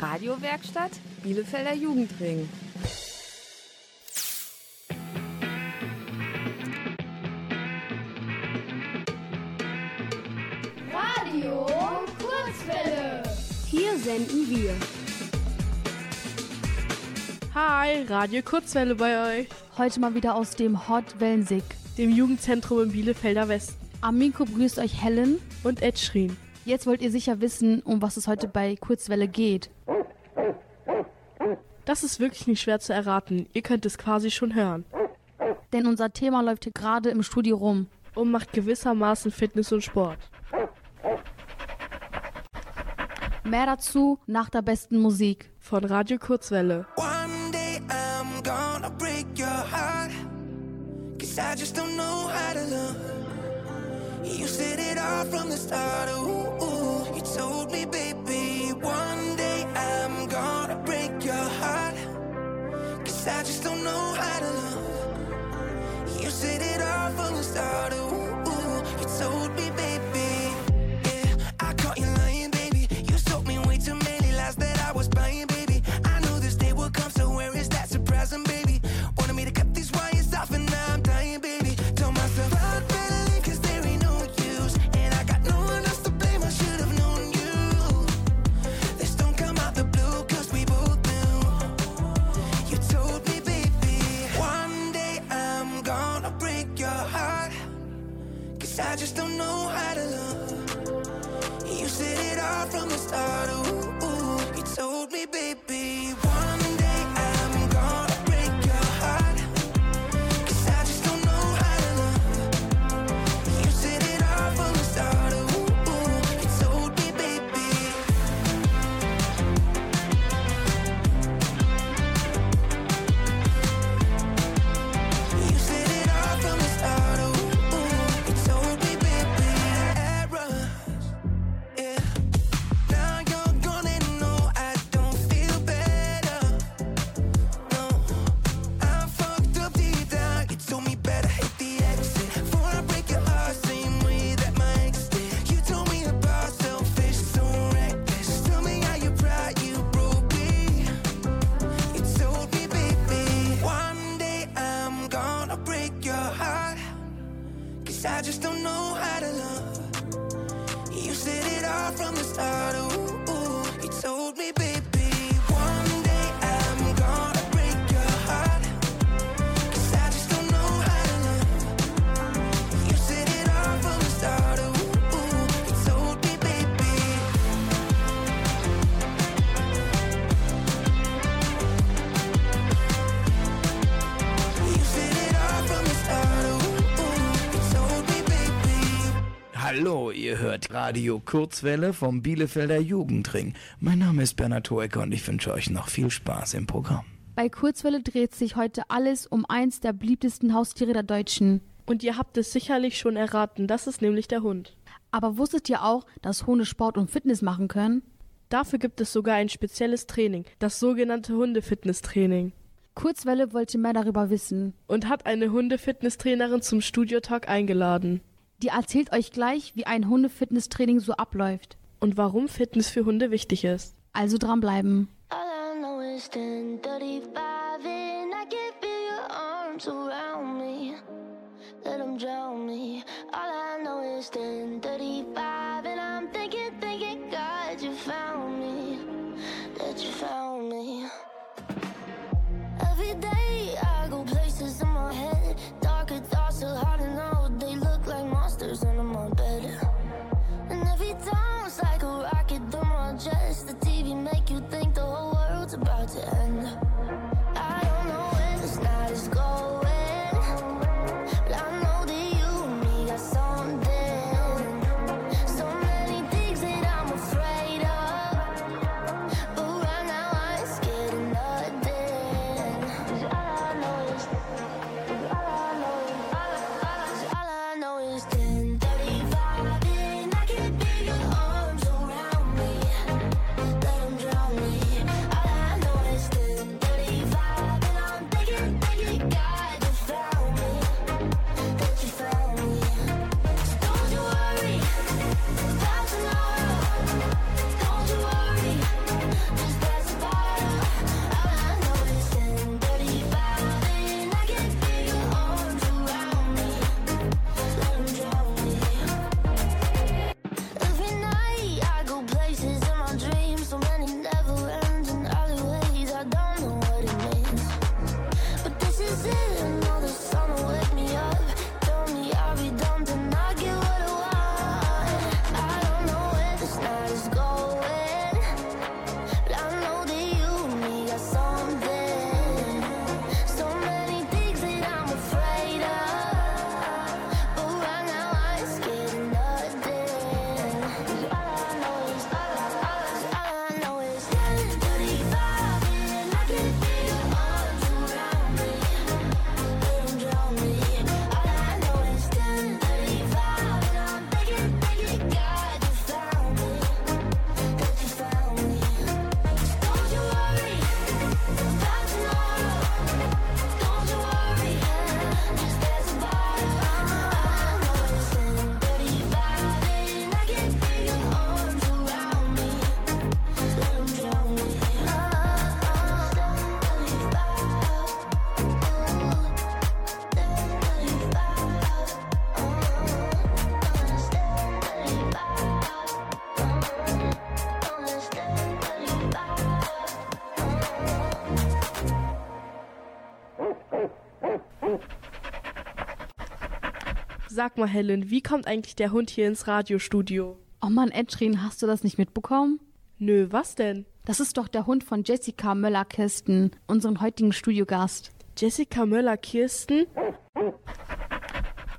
Radiowerkstatt Bielefelder Jugendring. Radio Kurzwelle. Hier senden wir. Hi, Radio Kurzwelle bei euch. Heute mal wieder aus dem Hot Wellensig, dem Jugendzentrum im Bielefelder Westen. Am Mikro begrüßt euch Helen und Ed Schrien. Jetzt wollt ihr sicher wissen, um was es heute bei Kurzwelle geht. Das ist wirklich nicht schwer zu erraten. Ihr könnt es quasi schon hören. Denn unser Thema läuft hier gerade im Studio rum. Und macht gewissermaßen Fitness und Sport. Mehr dazu nach der besten Musik. Von Radio Kurzwelle. One day I'm gonna break your heart. Cause I just don't know how to love. You said it all from the start. Ooh, ooh. You told me, baby, one day I'm gonna break your heart. Cause I just don't know how to love. You said it all from the start. From the start. Radio Kurzwelle vom Bielefelder Jugendring. Mein Name ist Bernhard Hoecker und ich wünsche euch noch viel Spaß im Programm. Bei Kurzwelle dreht sich heute alles um eins der beliebtesten Haustiere der Deutschen. Und ihr habt es sicherlich schon erraten, das ist nämlich der Hund. Aber wusstet ihr auch, dass Hunde Sport und Fitness machen können? Dafür gibt es sogar ein spezielles Training, das sogenannte Hundefitnesstraining. Kurzwelle wollte mehr darüber wissen. Und hat eine Hundefitnesstrainerin zum Studiotalk eingeladen. Die erzählt euch gleich, wie ein Hundefitnesstraining so abläuft. Und warum Fitness für Hunde wichtig ist. Also dranbleiben. All I know is 10:35 and I can feel your arms around me. Let them drown me. All I know is 10:35 Sag mal, Helen, wie kommt eigentlich der Hund hier ins Radiostudio? Oh Mann, Edrin, hast du das nicht mitbekommen? Nö, was denn? Das ist doch der Hund von Jessica Möller-Kirsten, unseren heutigen Studiogast. Jessica Möller-Kirsten?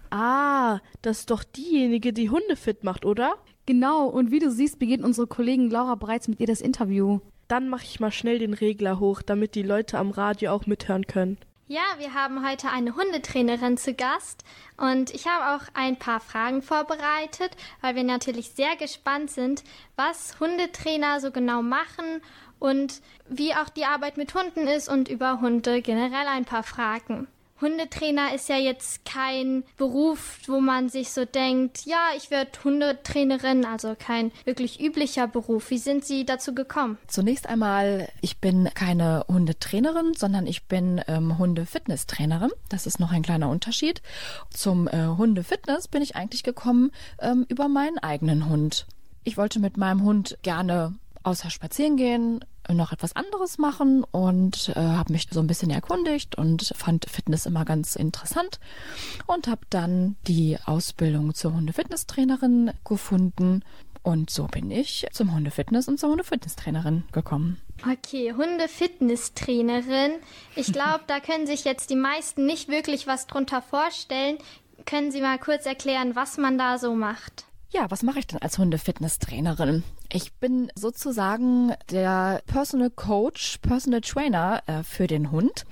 Ah, das ist doch diejenige, die Hunde fit macht, oder? Genau, und wie du siehst, beginnt unsere Kollegin Laura bereits mit ihr das Interview. Dann mache ich mal schnell den Regler hoch, damit die Leute am Radio auch mithören können. Ja, wir haben heute eine Hundetrainerin zu Gast und ich habe auch ein paar Fragen vorbereitet, weil wir natürlich sehr gespannt sind, was Hundetrainer so genau machen und wie auch die Arbeit mit Hunden ist und über Hunde generell ein paar Fragen. Hundetrainer ist ja jetzt kein Beruf, wo man sich so denkt, ja, ich werde Hundetrainerin, also kein wirklich üblicher Beruf. Wie sind Sie dazu gekommen? Zunächst einmal, ich bin keine Hundetrainerin, sondern ich bin ähm, Hundefitnesstrainerin. Das ist noch ein kleiner Unterschied. Zum äh, Hundefitness bin ich eigentlich gekommen ähm, über meinen eigenen Hund. Ich wollte mit meinem Hund gerne außer spazieren gehen, noch etwas anderes machen und äh, habe mich so ein bisschen erkundigt und fand Fitness immer ganz interessant und habe dann die Ausbildung zur Hundefitnesstrainerin gefunden und so bin ich zum Hundefitness und zur Hundefitnesstrainerin gekommen. Okay, Hundefitnesstrainerin. Ich glaube, da können sich jetzt die meisten nicht wirklich was drunter vorstellen. Können Sie mal kurz erklären, was man da so macht? Ja, was mache ich denn als Hundefitnesstrainerin? Ich bin sozusagen der Personal Coach, Personal Trainer äh, für den Hund.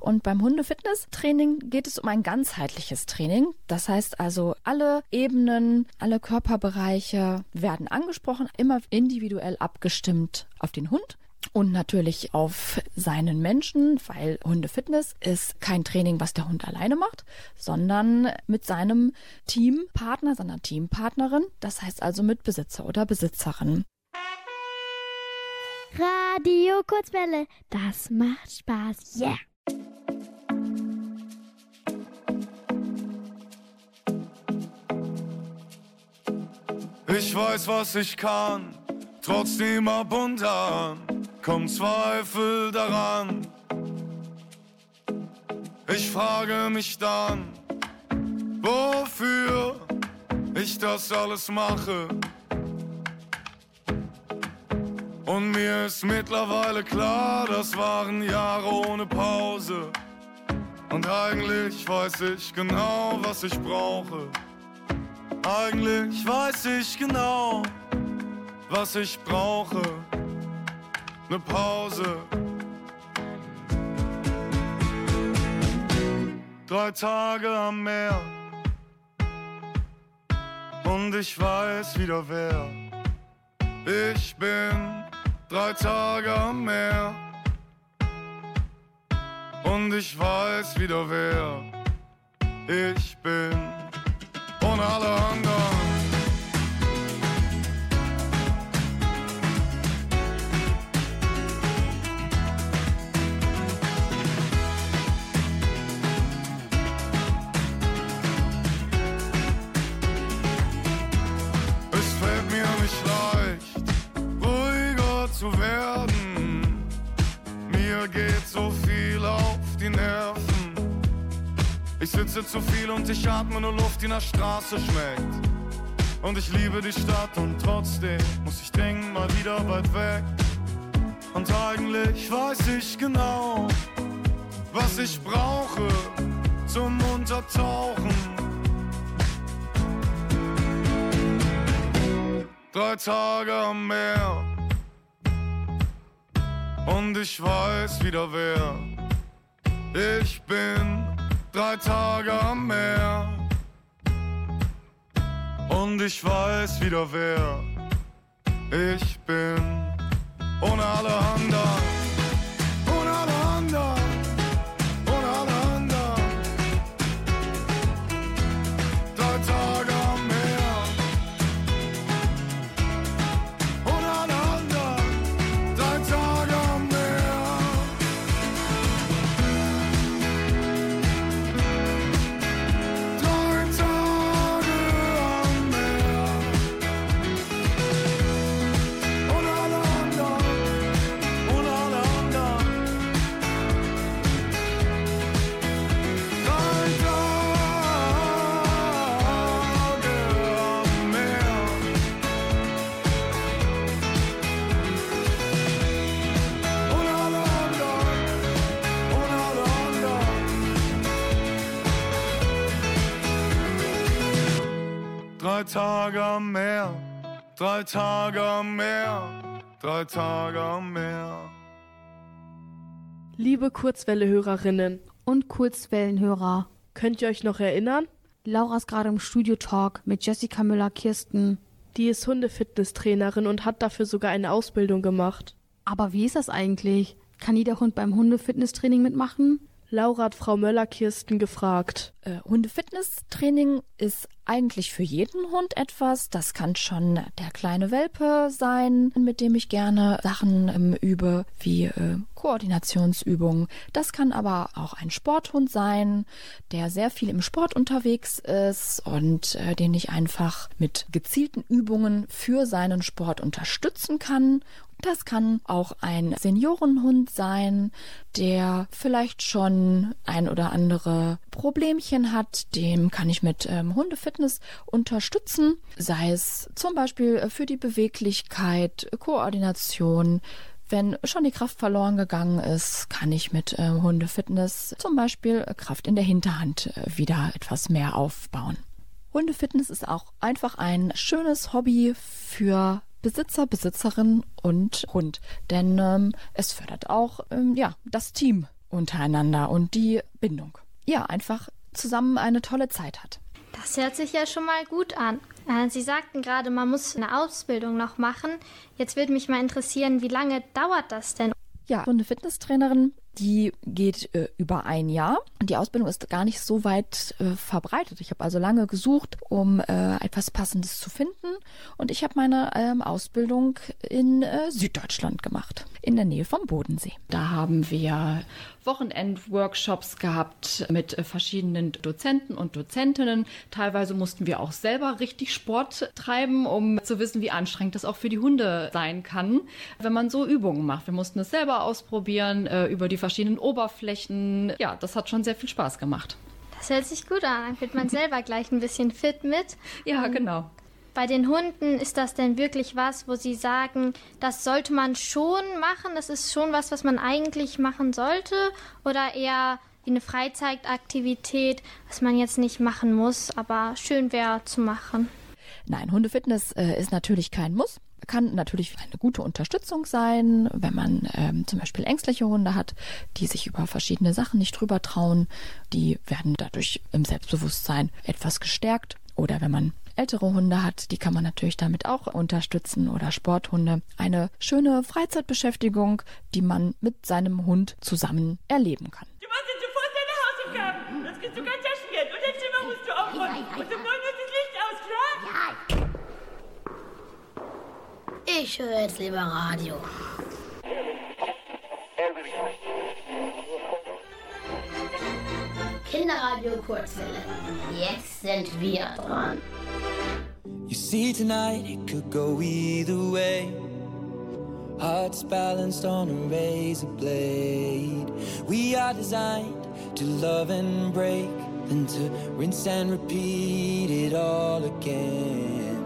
Und beim Hundefitnesstraining geht es um ein ganzheitliches Training. Das heißt also, alle Ebenen, alle Körperbereiche werden angesprochen, immer individuell abgestimmt auf den Hund und natürlich auf seinen Menschen, weil Hundefitness ist kein Training, was der Hund alleine macht, sondern mit seinem Teampartner, seiner Teampartnerin, das heißt also mit Besitzer oder Besitzerin. Radio Kurzwelle, das macht Spaß. Yeah! Ich weiß, was ich kann, trotzdem ab und an kommt Zweifel daran. Ich frage mich dann, wofür ich das alles mache. Und mir ist mittlerweile klar, das waren Jahre ohne Pause. Und eigentlich weiß ich genau, was ich brauche. Eigentlich weiß ich genau, was ich brauche ne Pause. Drei Tage am Meer und ich weiß wieder wer. Ich bin drei Tage am Meer und ich weiß wieder wer. Ich bin ohne alle anderen. Zu werden. Mir geht so viel auf die Nerven. Ich sitze zu viel und ich atme nur Luft, die nach Straße schmeckt. Und ich liebe die Stadt und trotzdem muss ich dringend mal wieder weit weg. Und eigentlich weiß ich genau, was ich brauche zum Untertauchen. Drei Tage am Meer und ich weiß wieder wer. Ich bin drei Tage am Meer und ich weiß wieder wer. Ich bin ohne alle anderen. Tage am Meer, drei Tage am Meer, drei Tage am Meer. Liebe Kurzwelle-Hörerinnen und Kurzwellenhörer, könnt ihr euch noch erinnern? Laura ist gerade im Studio-Talk mit Jessica Müller-Kirsten. Die ist Hundefitnesstrainerin und hat dafür sogar eine Ausbildung gemacht. Aber wie ist das eigentlich? Kann jeder Hund beim Hundefitnesstraining mitmachen? Laura hat Frau Möller-Kirsten gefragt. Äh, Hundefitnesstraining ist eigentlich für jeden Hund etwas. Das kann schon der kleine Welpe sein, mit dem ich gerne Sachen ähm, übe, wie äh, Koordinationsübungen. Das kann aber auch ein Sporthund sein, der sehr viel im Sport unterwegs ist und äh, den ich einfach mit gezielten Übungen für seinen Sport unterstützen kann das kann auch ein Seniorenhund sein, der vielleicht schon ein oder andere Problemchen hat. Dem kann ich mit ähm, Hundefitness unterstützen, sei es zum Beispiel für die Beweglichkeit, Koordination, wenn schon die Kraft verloren gegangen ist, kann ich mit äh, Hundefitness zum Beispiel Kraft in der Hinterhand äh, wieder etwas mehr aufbauen. Hundefitness ist auch einfach ein schönes Hobby für Besitzer, Besitzerin und Hund. Denn ähm, es fördert auch ähm, ja, das Team untereinander und die Bindung. Ja, einfach zusammen eine tolle Zeit hat. Das hört sich ja schon mal gut an. Äh, Sie sagten gerade, man muss eine Ausbildung noch machen. Jetzt würde mich mal interessieren, wie lange dauert das denn? Ja, so eine Fitnesstrainerin die geht äh, über ein Jahr. Die Ausbildung ist gar nicht so weit äh, verbreitet. Ich habe also lange gesucht, um äh, etwas Passendes zu finden. Und ich habe meine ähm, Ausbildung in äh, Süddeutschland gemacht, in der Nähe vom Bodensee. Da haben wir Wochenend-Workshops gehabt mit äh, verschiedenen Dozenten und Dozentinnen. Teilweise mussten wir auch selber richtig Sport treiben, um zu wissen, wie anstrengend das auch für die Hunde sein kann, wenn man so Übungen macht. Wir mussten es selber ausprobieren äh, über die verschiedenen Oberflächen. Ja, das hat schon sehr viel Spaß gemacht. Das hört sich gut an. Dann wird man selber gleich ein bisschen fit mit. Ja, genau. Bei den Hunden ist das denn wirklich was, wo Sie sagen, das sollte man schon machen? Das ist schon was, was man eigentlich machen sollte? Oder eher wie eine Freizeitaktivität, was man jetzt nicht machen muss, aber schön wäre zu machen? Nein, Hundefitness äh, ist natürlich kein Muss kann natürlich eine gute Unterstützung sein, wenn man ähm, zum Beispiel ängstliche Hunde hat, die sich über verschiedene Sachen nicht drüber trauen. Die werden dadurch im Selbstbewusstsein etwas gestärkt. Oder wenn man ältere Hunde hat, die kann man natürlich damit auch unterstützen oder Sporthunde. Eine schöne Freizeitbeschäftigung, die man mit seinem Hund zusammen erleben kann. Du machst jetzt sofort deine Hausaufgaben. Sonst kriegst du kein Taschengeld und dein Zimmer musst du aufräumen. Und um Ich höre jetzt lieber Radio. Kinderradio Kurzwelle. Jetzt sind wir dran. You see tonight it could go either way. Hearts balanced on a razor blade. We are designed to love and break, then to rinse and repeat it all again.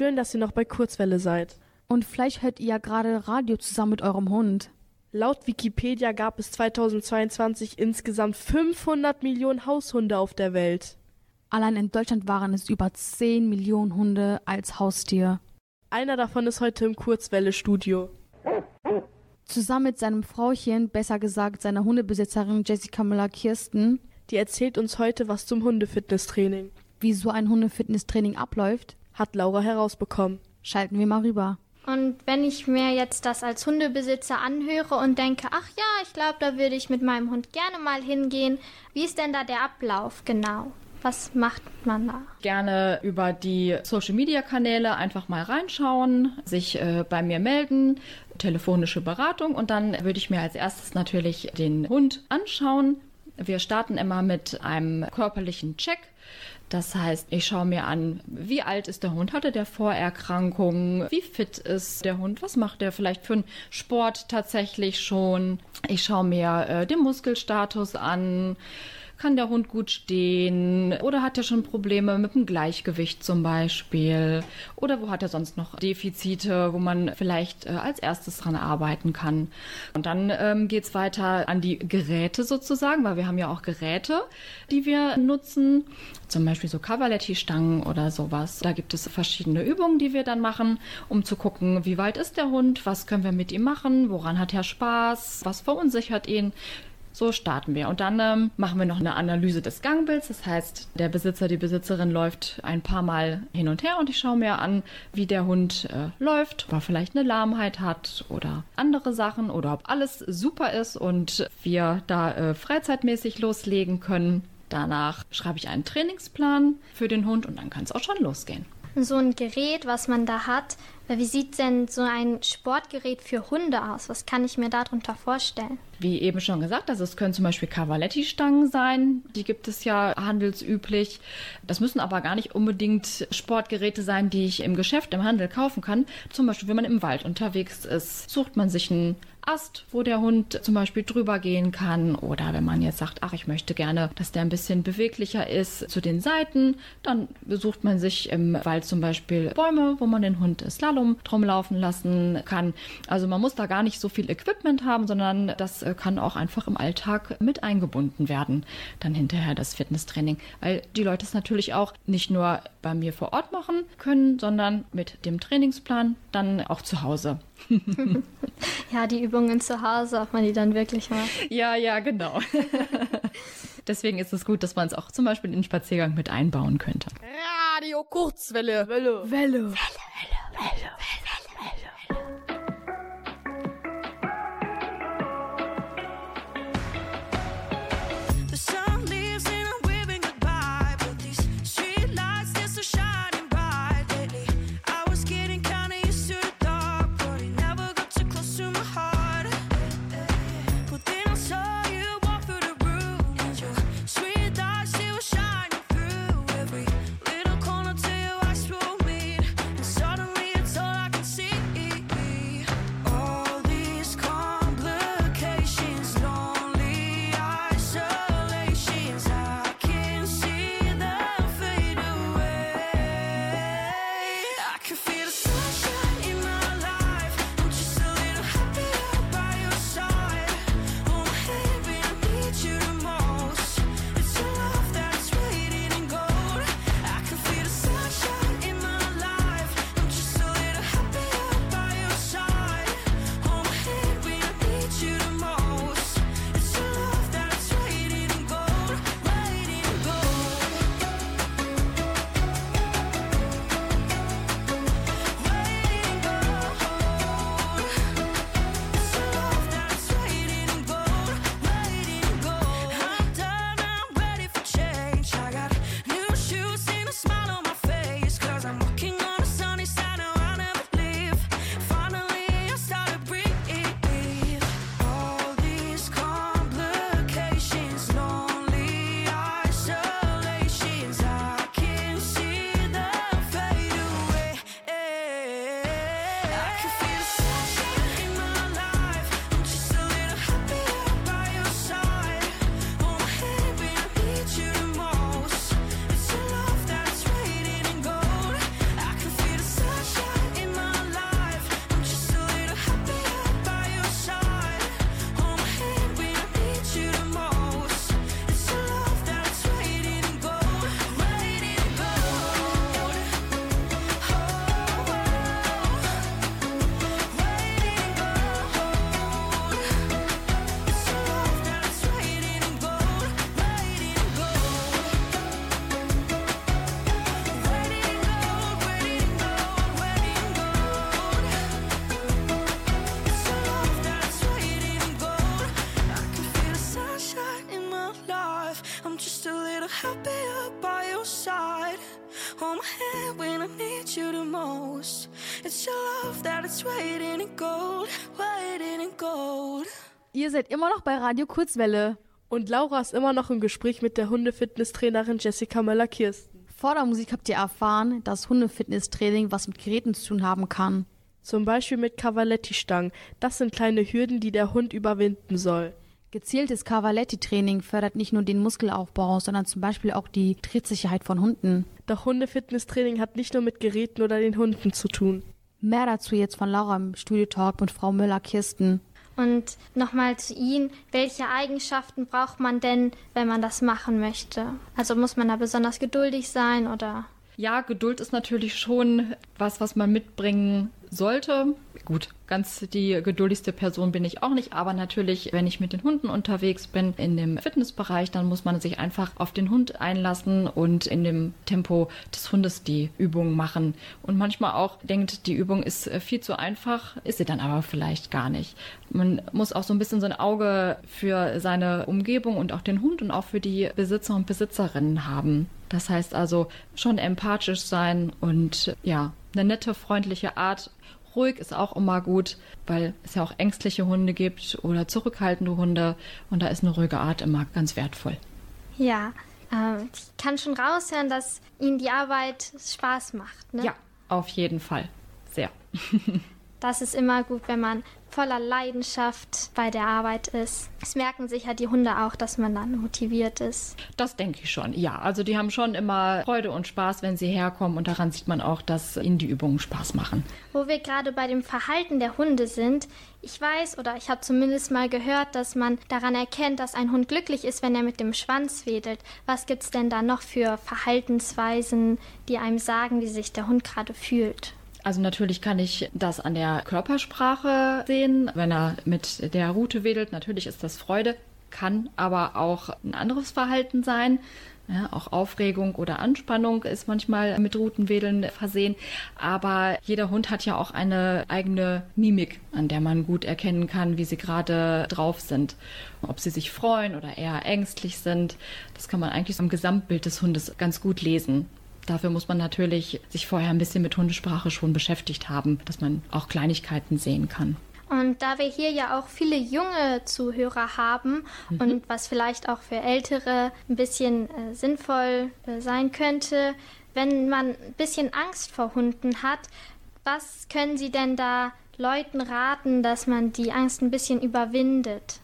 Schön, dass ihr noch bei Kurzwelle seid. Und vielleicht hört ihr ja gerade Radio zusammen mit eurem Hund. Laut Wikipedia gab es 2022 insgesamt 500 Millionen Haushunde auf der Welt. Allein in Deutschland waren es über 10 Millionen Hunde als Haustier. Einer davon ist heute im Kurzwelle-Studio. Zusammen mit seinem Frauchen, besser gesagt seiner Hundebesitzerin Jessica Müller-Kirsten, Die erzählt uns heute was zum Hundefitnesstraining. wie so ein Hundefitnesstraining abläuft, Hat Laura herausbekommen. schalten wir mal rüber. Und wenn ich mir jetzt das als Hundebesitzer anhöre und denke, ach ja, ich glaube, da würde ich mit meinem Hund gerne mal hingehen, wie ist denn da der Ablauf genau? Was macht man da? Gerne über die Social-Media-Kanäle einfach mal reinschauen, sich äh, bei mir melden, telefonische Beratung und dann würde ich mir als erstes natürlich den Hund anschauen. Wir starten immer mit einem körperlichen Check. Das heißt, ich schaue mir an, wie alt ist der Hund, hatte der Vorerkrankungen, wie fit ist der Hund, was macht der vielleicht für einen Sport tatsächlich schon. Ich schaue mir äh, den Muskelstatus an, kann der Hund gut stehen oder hat er schon Probleme mit dem Gleichgewicht zum Beispiel oder wo hat er sonst noch Defizite, wo man vielleicht äh, als erstes dran arbeiten kann. Und dann ähm, geht es weiter an die Geräte sozusagen, weil wir haben ja auch Geräte, die wir nutzen, zum Beispiel so Cavaletti-Stangen oder sowas. Da gibt es verschiedene Übungen, die wir dann machen, um zu gucken, wie weit ist der Hund, was können wir mit ihm machen, woran hat er Spaß, was verunsichert ihn. So starten wir. Und dann ähm, machen wir noch eine Analyse des Gangbilds. Das heißt, der Besitzer, die Besitzerin läuft ein paar Mal hin und her und ich schaue mir an, wie der Hund äh, läuft, ob er vielleicht eine Lahmheit hat oder andere Sachen oder ob alles super ist und wir da äh, freizeitmäßig loslegen können. Danach schreibe ich einen Trainingsplan für den Hund und dann kann es auch schon losgehen. So ein Gerät, was man da hat, wie sieht denn so ein Sportgerät für Hunde aus? Was kann ich mir darunter vorstellen? Wie eben schon gesagt, also es können zum Beispiel Cavaletti-Stangen sein, die gibt es ja handelsüblich. Das müssen aber gar nicht unbedingt Sportgeräte sein, die ich im Geschäft, im Handel kaufen kann. Zum Beispiel, wenn man im Wald unterwegs ist, sucht man sich einen Ast, wo der Hund zum Beispiel drüber gehen kann. Oder wenn man jetzt sagt, ach, ich möchte gerne, dass der ein bisschen beweglicher ist zu den Seiten, dann besucht man sich im Wald zum Beispiel Bäume, wo man den Hund Slalom drum laufen lassen kann. Also man muss da gar nicht so viel Equipment haben, sondern das kann auch einfach im Alltag mit eingebunden werden. Dann hinterher das Fitnesstraining, weil die Leute es natürlich auch nicht nur bei mir vor Ort machen können, sondern mit dem Trainingsplan dann auch zu Hause. Ja, die Übungen zu Hause, ob man die dann wirklich macht. Ja, ja, genau. Deswegen ist es gut, dass man es auch zum Beispiel in den Spaziergang mit einbauen könnte. Radio Kurzwelle. Welle. Welle. The Hold my hand when I need you the most. It's your love that is waiting in gold, waiting in gold. Ihr seid immer noch bei Radio Kurzwelle. Und Laura ist immer noch im Gespräch mit der Hundefitnesstrainerin Jessica Möller-Kirsten. Vor der Musik habt ihr erfahren, dass Hundefitnesstraining was mit Geräten zu tun haben kann. Zum Beispiel mit Cavaletti-Stangen. Das sind kleine Hürden, die der Hund überwinden soll. Gezieltes Cavaletti-Training fördert nicht nur den Muskelaufbau, sondern zum Beispiel auch die Trittsicherheit von Hunden. Doch Hundefitnesstraining hat nicht nur mit Geräten oder den Hunden zu tun. Mehr dazu jetzt von Laura im Studiotalk mit Frau Müller-Kirsten. Und nochmal zu Ihnen, welche Eigenschaften braucht man denn, wenn man das machen möchte? Also muss man da besonders geduldig sein oder? Ja, Geduld ist natürlich schon was, was man mitbringen sollte. Gut, ganz die geduldigste Person bin ich auch nicht, aber natürlich, wenn ich mit den Hunden unterwegs bin in dem Fitnessbereich, dann muss man sich einfach auf den Hund einlassen und in dem Tempo des Hundes die Übung machen. Und manchmal auch denkt, die Übung ist äh, viel zu einfach, ist sie dann aber vielleicht gar nicht. Man muss auch so ein bisschen so ein Auge für seine Umgebung und auch den Hund und auch für die Besitzer und Besitzerinnen haben. Das heißt also schon empathisch sein und ja, eine nette, freundliche Art. Ruhig ist auch immer gut, weil es ja auch ängstliche Hunde gibt oder zurückhaltende Hunde und da ist eine ruhige Art immer ganz wertvoll. Ja, äh, ich kann schon raushören, dass Ihnen die Arbeit Spaß macht. Ne? Ja, auf jeden Fall. Sehr. Das ist immer gut, wenn man voller Leidenschaft bei der Arbeit ist. Es merken sicher die Hunde auch, dass man dann motiviert ist. Das denke ich schon, ja. Also die haben schon immer Freude und Spaß, wenn sie herkommen und daran sieht man auch, dass ihnen die Übungen Spaß machen. Wo wir gerade bei dem Verhalten der Hunde sind, ich weiß oder ich habe zumindest mal gehört, dass man daran erkennt, dass ein Hund glücklich ist, wenn er mit dem Schwanz wedelt. Was gibt es denn da noch für Verhaltensweisen, die einem sagen, wie sich der Hund gerade fühlt? Also natürlich kann ich das an der Körpersprache sehen. Wenn er mit der Rute wedelt, natürlich ist das Freude, kann aber auch ein anderes Verhalten sein. Ja, auch Aufregung oder Anspannung ist manchmal mit Rutenwedeln versehen. Aber jeder Hund hat ja auch eine eigene Mimik, an der man gut erkennen kann, wie sie gerade drauf sind. Ob sie sich freuen oder eher ängstlich sind. Das kann man eigentlich am Gesamtbild des Hundes ganz gut lesen. Dafür muss man natürlich sich vorher ein bisschen mit Hundesprache schon beschäftigt haben, dass man auch Kleinigkeiten sehen kann. Und da wir hier ja auch viele junge Zuhörer haben mhm. und was vielleicht auch für Ältere ein bisschen äh, sinnvoll äh, sein könnte, wenn man ein bisschen Angst vor Hunden hat, was können Sie denn da Leuten raten, dass man die Angst ein bisschen überwindet?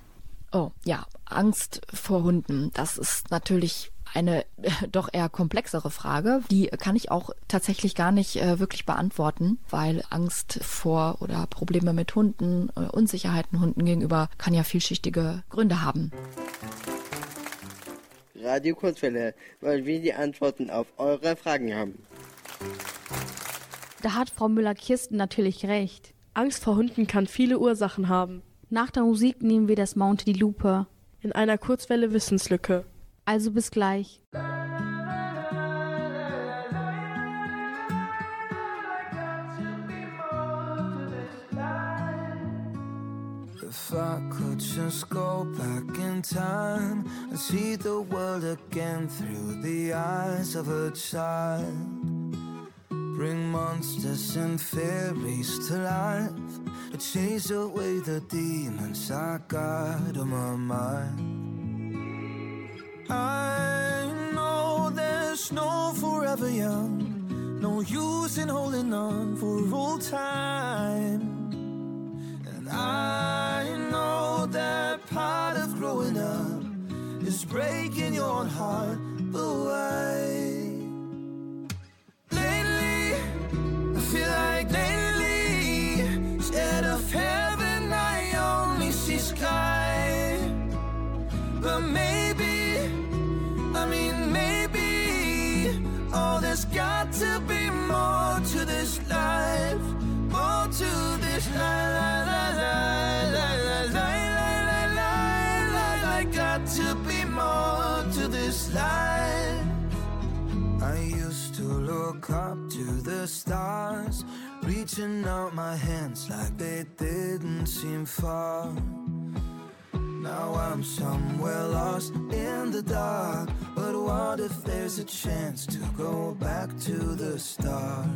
Oh ja, Angst vor Hunden, das ist natürlich eine doch eher komplexere Frage. Die kann ich auch tatsächlich gar nicht äh, wirklich beantworten, weil Angst vor oder Probleme mit Hunden, äh, Unsicherheiten Hunden gegenüber kann ja vielschichtige Gründe haben. Radio Kurzwelle, weil wir die Antworten auf eure Fragen haben. Da hat Frau Müller-Kirsten natürlich recht. Angst vor Hunden kann viele Ursachen haben. Nach der Musik nehmen wir das Mount die Lupe. In einer Kurzwelle Wissenslücke. Also bis gleich. If I could just go back in time and see the world again through the eyes of a child. Bring monsters and fairies to life chase away the demons I got on my mind. I know there's no forever young, no use in holding on for old time. And I know that part of growing up is breaking your heart away. Lately, I feel like lately, stars, reaching out my hands like they didn't seem far. Now I'm somewhere lost in the dark, but what if there's a chance to go back to the start?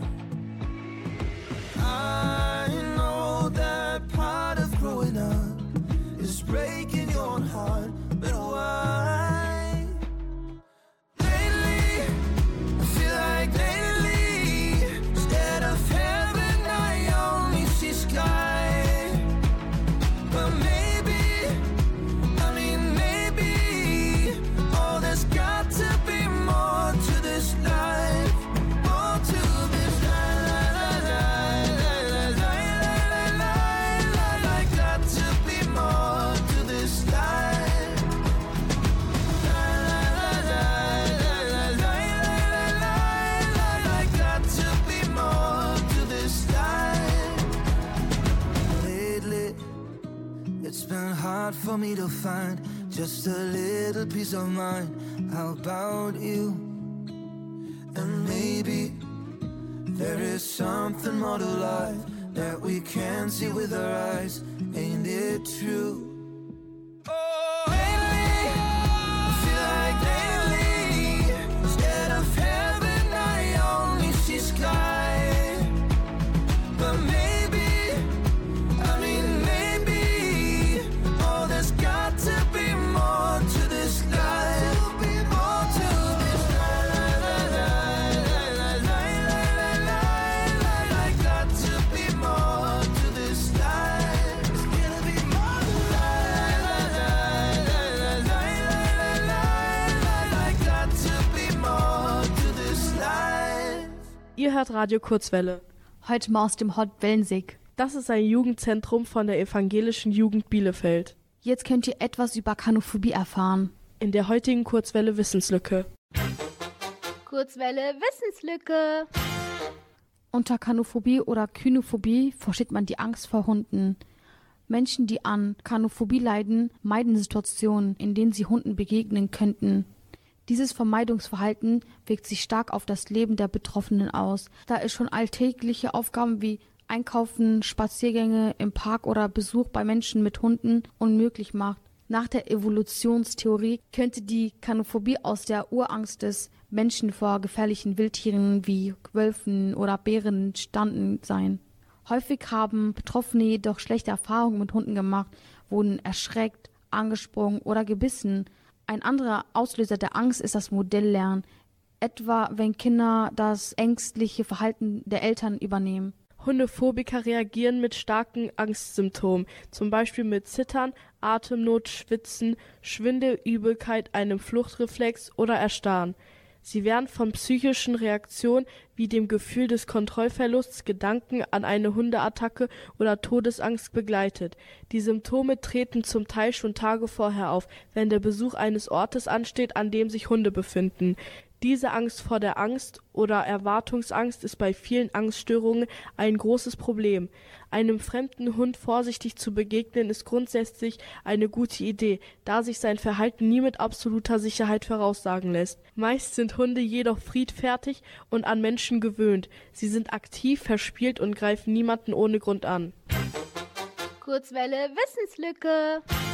Radio Kurzwelle. Heute mal aus dem Hot Wellensee. Das ist ein Jugendzentrum von der evangelischen Jugend Bielefeld. Jetzt könnt ihr etwas über Kanophobie erfahren. In der heutigen Kurzwelle Wissenslücke. Kurzwelle Wissenslücke. Unter Kanophobie oder Kynophobie versteht man die Angst vor Hunden. Menschen, die an Kanophobie leiden, meiden Situationen, in denen sie Hunden begegnen könnten. Dieses Vermeidungsverhalten wirkt sich stark auf das Leben der Betroffenen aus, da es schon alltägliche Aufgaben wie Einkaufen, Spaziergänge im Park oder Besuch bei Menschen mit Hunden unmöglich macht. Nach der Evolutionstheorie könnte die Kanophobie aus der Urangst des Menschen vor gefährlichen Wildtieren wie Wölfen oder Bären entstanden sein. Häufig haben Betroffene jedoch schlechte Erfahrungen mit Hunden gemacht, wurden erschreckt, angesprungen oder gebissen. Ein anderer Auslöser der Angst ist das Modelllernen, etwa wenn Kinder das ängstliche Verhalten der Eltern übernehmen. Hundephobiker reagieren mit starken Angstsymptomen, zum Beispiel mit Zittern, Atemnot, Schwitzen, Schwindel, einem Fluchtreflex oder Erstarren. Sie werden von psychischen Reaktionen wie dem Gefühl des Kontrollverlusts, Gedanken an eine Hundeattacke oder Todesangst begleitet. Die Symptome treten zum Teil schon Tage vorher auf, wenn der Besuch eines Ortes ansteht, an dem sich Hunde befinden. Diese Angst vor der Angst oder Erwartungsangst ist bei vielen Angststörungen ein großes Problem. Einem fremden Hund vorsichtig zu begegnen ist grundsätzlich eine gute Idee, da sich sein Verhalten nie mit absoluter Sicherheit voraussagen lässt. Meist sind Hunde jedoch friedfertig und an Menschen gewöhnt. Sie sind aktiv, verspielt und greifen niemanden ohne Grund an. Kurzwelle Wissenslücke.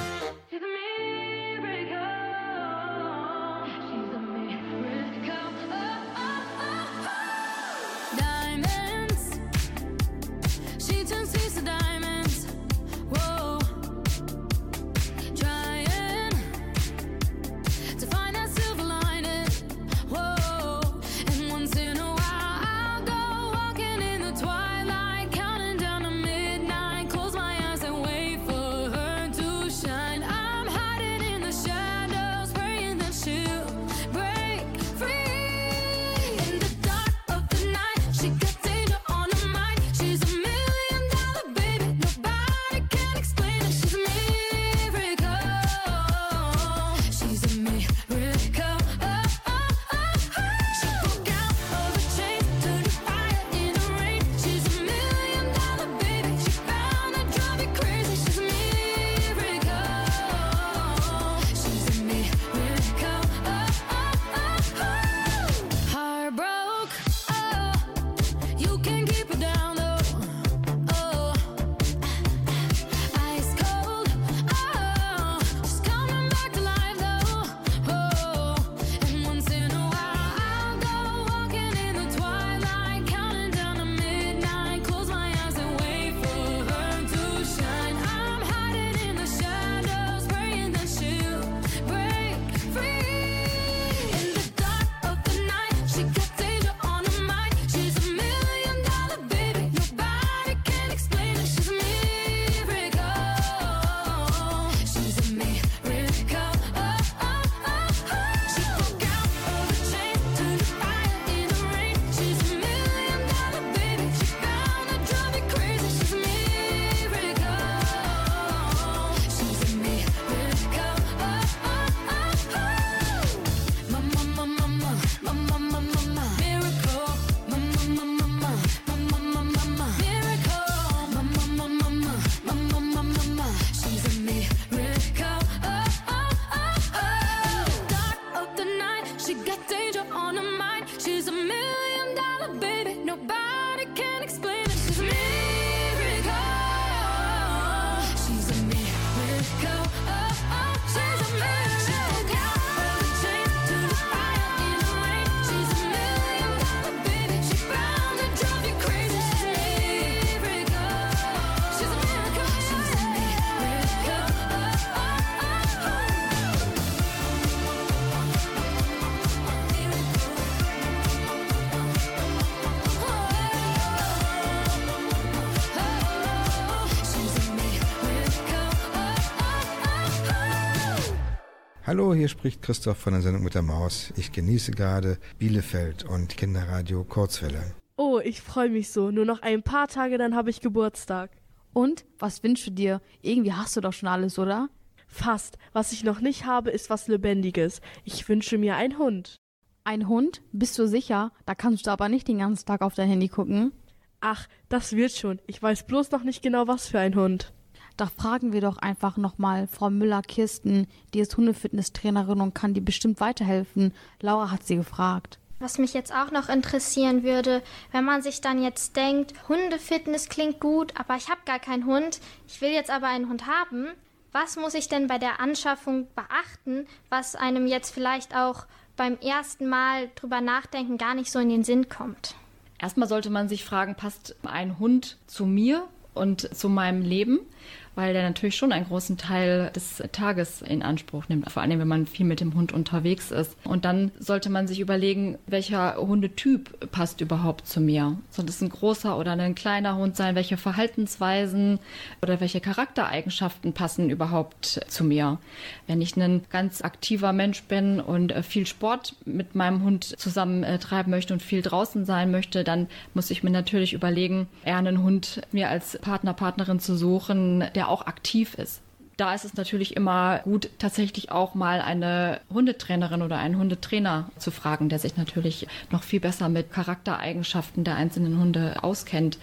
Hallo, hier spricht Christoph von der Sendung mit der Maus. Ich genieße gerade Bielefeld und Kinderradio Kurzwelle. Oh, ich freue mich so. Nur noch ein paar Tage, dann habe ich Geburtstag. Und was wünschst du dir? Irgendwie hast du doch schon alles, oder? Fast. Was ich noch nicht habe, ist was Lebendiges. Ich wünsche mir einen Hund. Ein Hund? Bist du sicher? Da kannst du aber nicht den ganzen Tag auf dein Handy gucken. Ach, das wird schon. Ich weiß bloß noch nicht genau, was für ein Hund. Da fragen wir doch einfach nochmal Frau Müller-Kirsten, die ist Hundefitnesstrainerin und kann dir bestimmt weiterhelfen. Laura hat sie gefragt. Was mich jetzt auch noch interessieren würde, wenn man sich dann jetzt denkt, Hundefitness klingt gut, aber ich habe gar keinen Hund, ich will jetzt aber einen Hund haben, was muss ich denn bei der Anschaffung beachten, was einem jetzt vielleicht auch beim ersten Mal drüber nachdenken gar nicht so in den Sinn kommt? Erstmal sollte man sich fragen, passt ein Hund zu mir und zu meinem Leben? Weil der natürlich schon einen großen Teil des Tages in Anspruch nimmt, vor allem wenn man viel mit dem Hund unterwegs ist. Und dann sollte man sich überlegen, welcher Hundetyp passt überhaupt zu mir. Soll es ein großer oder ein kleiner Hund sein? Welche Verhaltensweisen oder welche Charaktereigenschaften passen überhaupt zu mir? Wenn ich ein ganz aktiver Mensch bin und viel Sport mit meinem Hund zusammen äh, treiben möchte und viel draußen sein möchte, dann muss ich mir natürlich überlegen, eher einen Hund mir als Partner, Partnerin zu suchen, der auch aktiv ist. Da ist es natürlich immer gut, tatsächlich auch mal eine Hundetrainerin oder einen Hundetrainer zu fragen, der sich natürlich noch viel besser mit Charaktereigenschaften der einzelnen Hunde auskennt,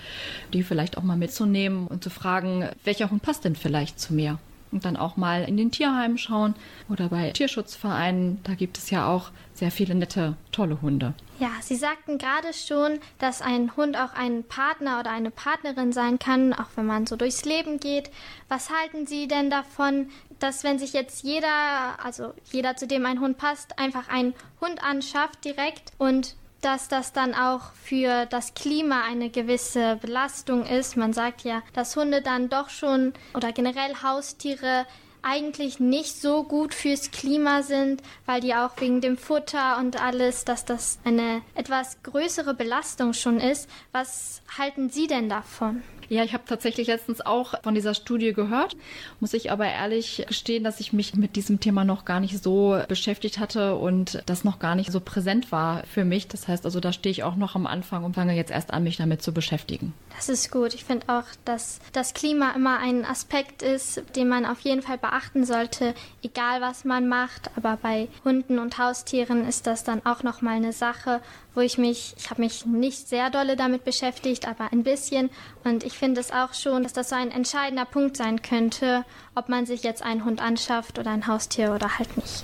die vielleicht auch mal mitzunehmen und zu fragen, welcher Hund passt denn vielleicht zu mir? Und dann auch mal in den Tierheimen schauen oder bei Tierschutzvereinen. Da gibt es ja auch sehr viele nette, tolle Hunde. Ja, Sie sagten gerade schon, dass ein Hund auch ein Partner oder eine Partnerin sein kann, auch wenn man so durchs Leben geht. Was halten Sie denn davon, dass wenn sich jetzt jeder, also jeder, zu dem ein Hund passt, einfach einen Hund anschafft direkt und dass das dann auch für das Klima eine gewisse Belastung ist. Man sagt ja, dass Hunde dann doch schon oder generell Haustiere eigentlich nicht so gut fürs Klima sind, weil die auch wegen dem Futter und alles, dass das eine etwas größere Belastung schon ist. Was halten Sie denn davon? Ja, ich habe tatsächlich letztens auch von dieser Studie gehört, muss ich aber ehrlich gestehen, dass ich mich mit diesem Thema noch gar nicht so beschäftigt hatte und das noch gar nicht so präsent war für mich. Das heißt also, da stehe ich auch noch am Anfang und fange jetzt erst an, mich damit zu beschäftigen. Das ist gut. Ich finde auch, dass das Klima immer ein Aspekt ist, den man auf jeden Fall beachten sollte, egal was man macht. Aber bei Hunden und Haustieren ist das dann auch noch mal eine Sache, wo ich mich, ich habe mich nicht sehr dolle damit beschäftigt, aber ein bisschen. Und ich finde es auch schon, dass das so ein entscheidender Punkt sein könnte, ob man sich jetzt einen Hund anschafft oder ein Haustier oder halt nicht.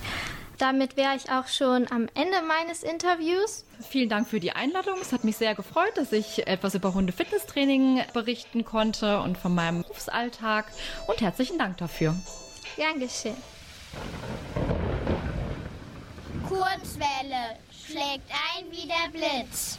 Damit wäre ich auch schon am Ende meines Interviews. Vielen Dank für die Einladung. Es hat mich sehr gefreut, dass ich etwas über Hunde-Fitnesstraining berichten konnte und von meinem Berufsalltag. Und herzlichen Dank dafür. Gern geschehen. Kurzwelle schlägt ein wie der Blitz.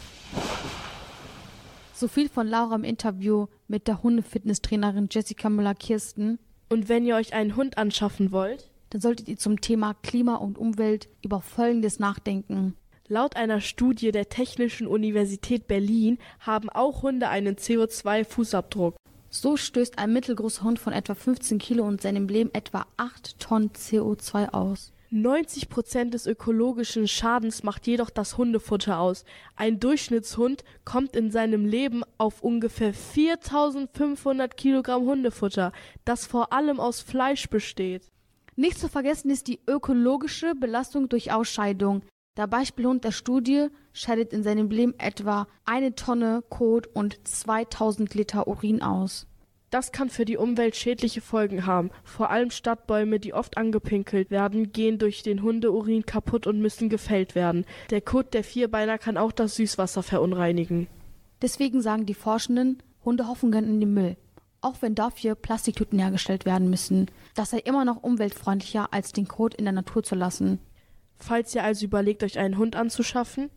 So viel von Laura im Interview mit der Hundefitnesstrainerin Jessica Müller-Kirsten. Und wenn ihr euch einen Hund anschaffen wollt, dann solltet ihr zum Thema Klima und Umwelt über Folgendes nachdenken. Laut einer Studie der Technischen Universität Berlin haben auch Hunde einen CO2-Fußabdruck. So stößt ein mittelgroßer Hund von etwa 15 Kilo und seinem Leben etwa 8 Tonnen CO2 aus. 90 Prozent des ökologischen Schadens macht jedoch das Hundefutter aus. Ein Durchschnittshund kommt in seinem Leben auf ungefähr 4500 Kilogramm Hundefutter, das vor allem aus Fleisch besteht. Nicht zu vergessen ist die ökologische Belastung durch Ausscheidung. Der Beispielhund der Studie scheidet in seinem Leben etwa eine Tonne Kot und 2000 Liter Urin aus. Das kann für die Umwelt schädliche Folgen haben. Vor allem Stadtbäume, die oft angepinkelt werden, gehen durch den Hundeurin kaputt und müssen gefällt werden. Der Kot der Vierbeiner kann auch das Süßwasser verunreinigen. Deswegen sagen die Forschenden, Hunde hoffen gern in den Müll. Auch wenn dafür Plastiktüten hergestellt werden müssen. Das sei immer noch umweltfreundlicher, als den Kot in der Natur zu lassen. Falls ihr also überlegt, euch einen Hund anzuschaffen,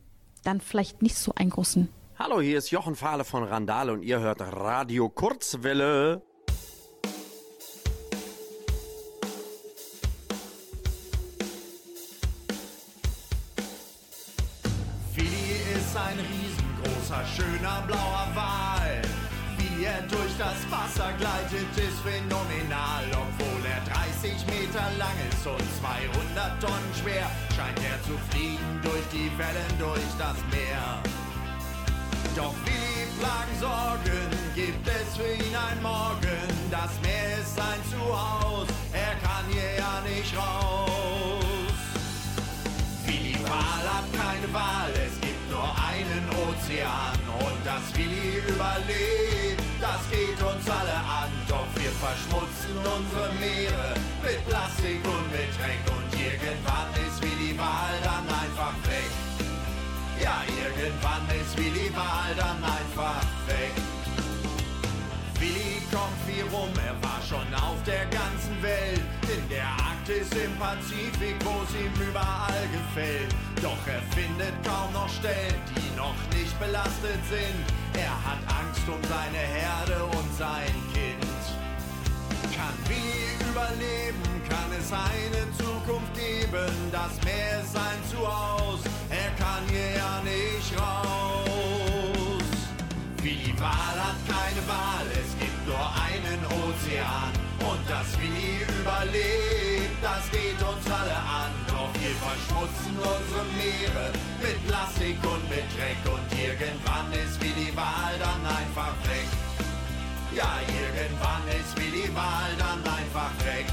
dann vielleicht nicht so einen großen. Hallo, hier ist Jochen Fahle von Randale und ihr hört Radio Kurzwelle. Willi ist ein riesengroßer, schöner blauer Wal. Wie er durch das Wasser gleitet, ist phänomenal, obwohl er 30 30 Meter lang ist und 200 Tonnen schwer, scheint er zu fliegen durch die Wellen, durch das Meer. Doch wie Plagen, Sorgen gibt es für ihn ein Morgen. Das Meer ist sein Zuhause, er kann hier ja nicht raus. Willi Wahl hat keine Wahl, es gibt nur einen Ozean. Und dass Willi überlebt, das geht uns alle an. Doch wir verschmutzen unsere Meere mit Plastik und mit Dreck. Und irgendwann irgendwann ist Willi Wahl dann einfach weg. Willi kommt viel rum, er war schon auf der ganzen Welt. In der Arktis, im Pazifik, wo es ihm überall gefällt. Doch er findet kaum noch Stellen, die noch nicht belastet sind. Er hat Angst um seine Herde und sein Kind. Kann Willi überleben, kann es eine Zukunft geben. Das Meer ist sein Zuhause, er kann hier ja nicht raus. Willi Wahl hat keine Wahl, es gibt nur einen Ozean. Und dass Willi überlebt, das geht uns alle an. Doch wir verschmutzen unsere Meere mit Plastik und mit Dreck. Und irgendwann ist Willi Wahl dann einfach weg. Ja, irgendwann ist Willi Wahl dann einfach weg.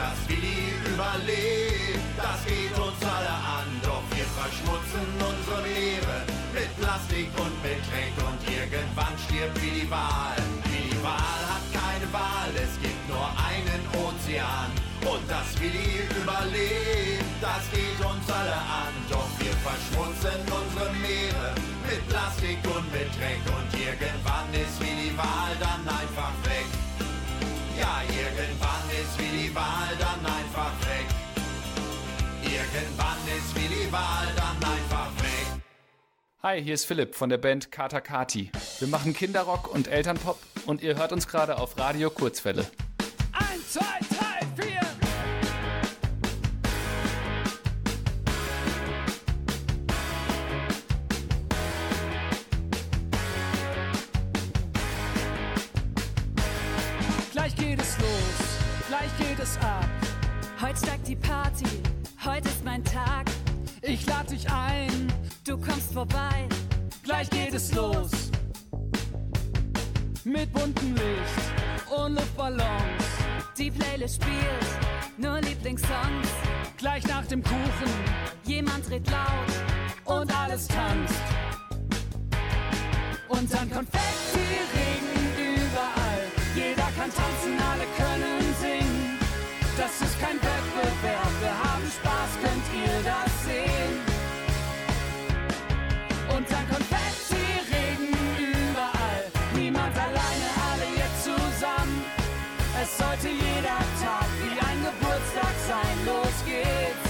Dass Willi überlebt, das geht uns alle an. Doch wir verschmutzen unsere Meere mit Plastik und mit. Und irgendwann stirbt Willi Wahl. Willi Wahl hat keine Wahl, es gibt nur einen Ozean. Und dass Willi überlebt, das geht uns alle an. Doch wir verschmutzen unsere Meere mit Plastik und mit. Und irgendwann ist Willi Wahl dann ist Willi Wahl dann einfach weg. Irgendwann ist Willi Wahl dann einfach weg. Hi, hier ist Philipp von der Band Kata Kati. Wir machen Kinderrock und Elternpop und ihr hört uns gerade auf Radio Kurzwelle. Eins, zwei, drei, die Party, heute ist mein Tag. Ich lade dich ein, Du kommst vorbei, gleich geht es los. Mit buntem Licht und Luftballons. die Playlist spielt nur Lieblingssongs. Gleich nach dem Kuchen Jemand dreht laut und alles tanzt. Und dann Konfetti-Regen überall. Jeder kann tanzen, alle können Wettbewerb, wir haben Spaß, könnt ihr das sehen? Und dann Konfetti-Regen überall. Niemand alleine, alle jetzt zusammen. Es sollte jeder Tag wie ein Geburtstag sein. Los geht's.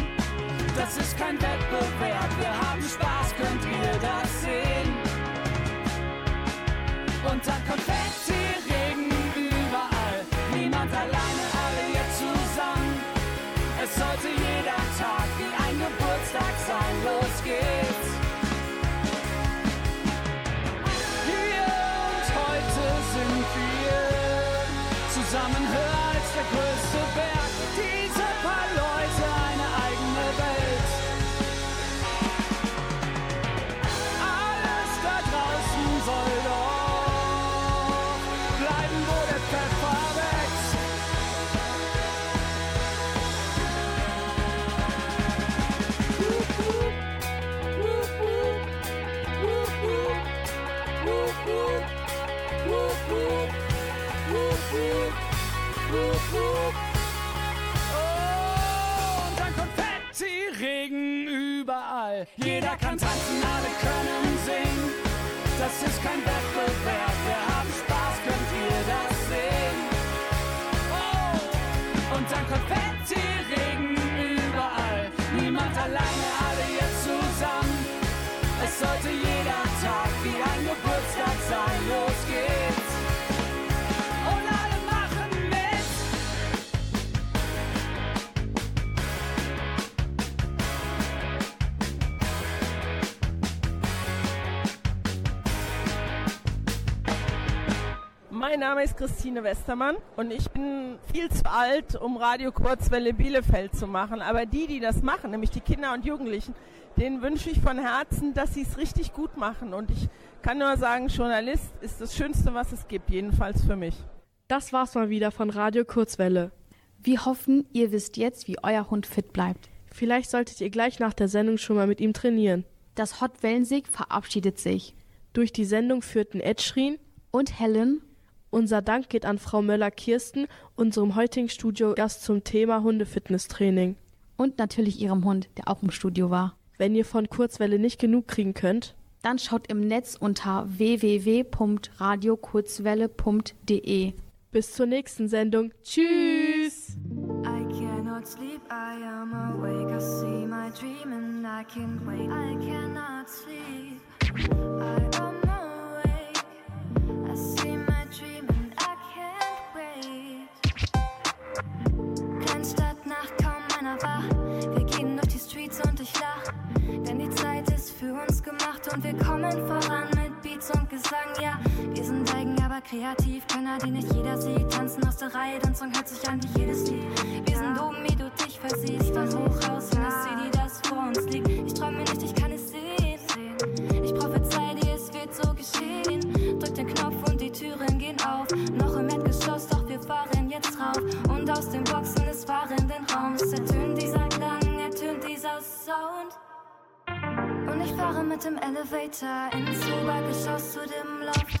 Das ist kein Wettbewerb, wir haben Spaß, könnt ihr das sehen? Und dann und dann Konfetti-Regen überall. Jeder kann tanzen, alle können singen. Das ist kein Wettbewerb, wir haben Spaß, könnt ihr das sehen? Oh, und dann Konfetti-Regen Mein Name ist Christine Westermann und ich bin viel zu alt, um Radio Kurzwelle Bielefeld zu machen. Aber die, die das machen, nämlich die Kinder und Jugendlichen, denen wünsche ich von Herzen, dass sie es richtig gut machen. Und ich kann nur sagen, Journalist ist das Schönste, was es gibt, jedenfalls für mich. Das war's mal wieder von Radio Kurzwelle. Wir hoffen, ihr wisst jetzt, wie euer Hund fit bleibt. Vielleicht solltet ihr gleich nach der Sendung schon mal mit ihm trainieren. Das Hot Wellensieg verabschiedet sich. Durch die Sendung führten Ed Schrien und Helen. Unser Dank geht an Frau Möller-Kirsten, unserem heutigen Studiogast zum Thema Hundefitnesstraining. Und natürlich ihrem Hund, der auch im Studio war. Wenn ihr von Kurzwelle nicht genug kriegen könnt, dann schaut im Netz unter www.radiokurzwelle.de. Bis zur nächsten Sendung. Tschüss! I cannot sleep, I am awake. I see my dream and I can't wait. I cannot sleep, I am kreativ. Könner, die nicht jeder sieht. Tanzen aus der Reihe, dein Song hört sich an wie jedes Lied. Wir sind oben, wie du dich versiehst. Dann hoch raus in das City, das vor uns liegt. Ich träume nicht, ich kann es sehen. Ich prophezei dir, es wird so geschehen. Drück den Knopf und die Türen gehen auf. Noch im Erdgeschoss, doch wir fahren jetzt rauf. Und aus den Boxen des fahrenden Raums ertönt dieser Klang, ertönt dieser Sound. Und ich fahre mit dem Elevator ins Obergeschoss zu dem Loft.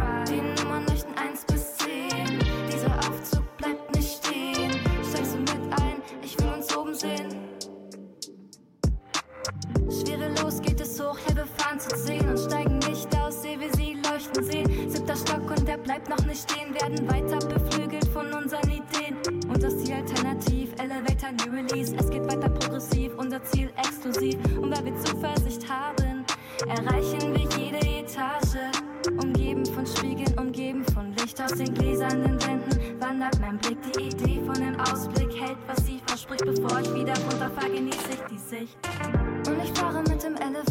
Bleibt noch nicht stehen, werden weiter beflügelt von unseren Ideen. Und das Ziel alternativ, Elevator New Release. Es geht weiter progressiv, unser Ziel exklusiv. Und weil wir Zuversicht haben, erreichen wir jede Etage. Umgeben von Spiegeln, umgeben von Licht aus den gläsernen Wänden, wandert mein Blick. Die Idee von dem Ausblick hält, was sie verspricht. Bevor ich wieder runterfahre, genieße ich die Sicht. Und ich fahre mit dem Elevator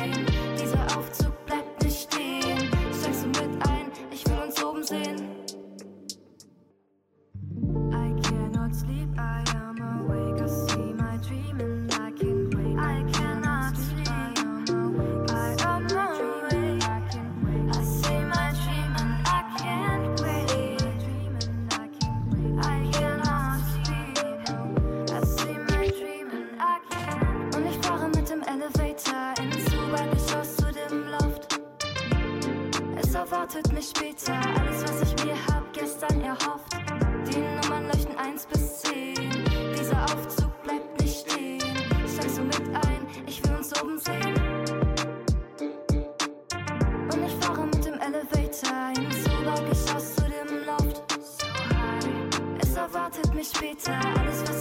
will erwartet mich später alles, was ich mir hab gestern erhofft. Die Nummern leuchten 1 bis 10. Dieser Aufzug bleibt nicht stehen. Steigst du mit ein? Ich will uns oben sehen. Und ich fahre mit dem Elevator hin so Baugeschoss zu dem Loft. So high. Es erwartet mich später alles, was